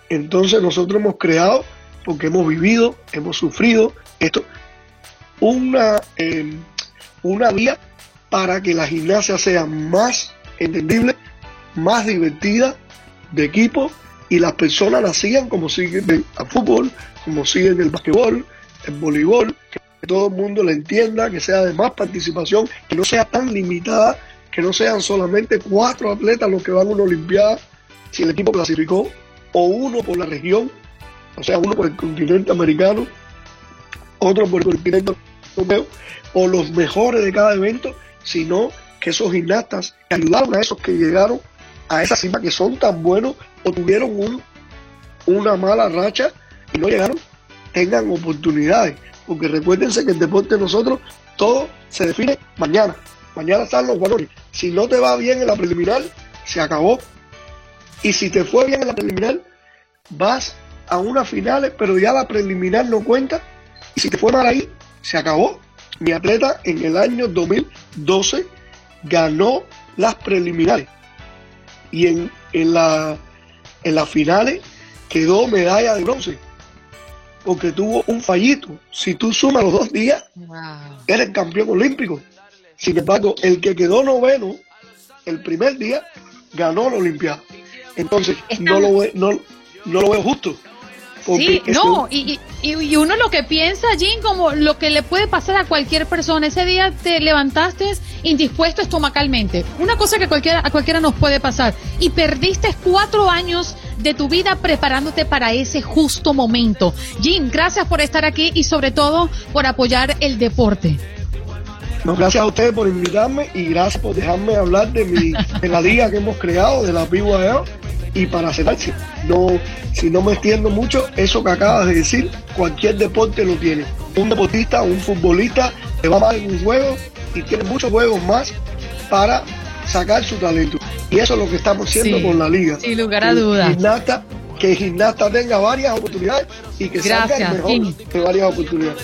Entonces nosotros hemos creado, porque hemos vivido, hemos sufrido esto, una, eh, una vía para que la gimnasia sea más entendible, más divertida, de equipo, y las personas la sigan como siguen el fútbol, como siguen el basquetbol, el voleibol, que todo el mundo la entienda, que sea de más participación, que no sea tan limitada, que no sean solamente cuatro atletas los que van a una Olimpiada, si el equipo clasificó, o uno por la región, o sea, uno por el continente americano, otro por el continente europeo, o los mejores de cada evento, sino que esos gimnastas que ayudaron a esos que llegaron a esa cima, que son tan buenos o tuvieron un, una mala racha y no llegaron, tengan oportunidades. Porque recuérdense que el deporte de nosotros todo se define mañana. Mañana están los valores. Si no te va bien en la preliminar, se acabó. Y si te fue bien en la preliminar, vas a unas finales, pero ya la preliminar no cuenta. Y si te fue mal ahí, se acabó. Mi atleta en el año 2012 ganó las preliminares. Y en, en, la, en las finales quedó medalla de bronce. Porque tuvo un fallito. Si tú sumas los dos días, eres campeón olímpico. Sin embargo, el que quedó noveno el primer día ganó la Olimpiada. Entonces, no lo, no, no lo veo justo. Sí, no, y, y, y uno lo que piensa, Jim, como lo que le puede pasar a cualquier persona. Ese día te levantaste indispuesto estomacalmente. Una cosa que cualquiera, a cualquiera nos puede pasar. Y perdiste cuatro años de tu vida preparándote para ese justo momento. Jim, gracias por estar aquí y sobre todo por apoyar el deporte. No, gracias a ustedes por invitarme y gracias por dejarme hablar de, mi, de la liga que hemos creado, de la BYL. Y para cerrar, si no, si no me extiendo mucho, eso que acabas de decir, cualquier deporte lo tiene. Un deportista, un futbolista, te va mal en un juego y tiene muchos juegos más para sacar su talento. Y eso es lo que estamos haciendo Sí, con la liga. sin lugar a dudas. Gimnasta, que el gimnasta tenga varias oportunidades y que salga Gracias, el mejor de varias oportunidades.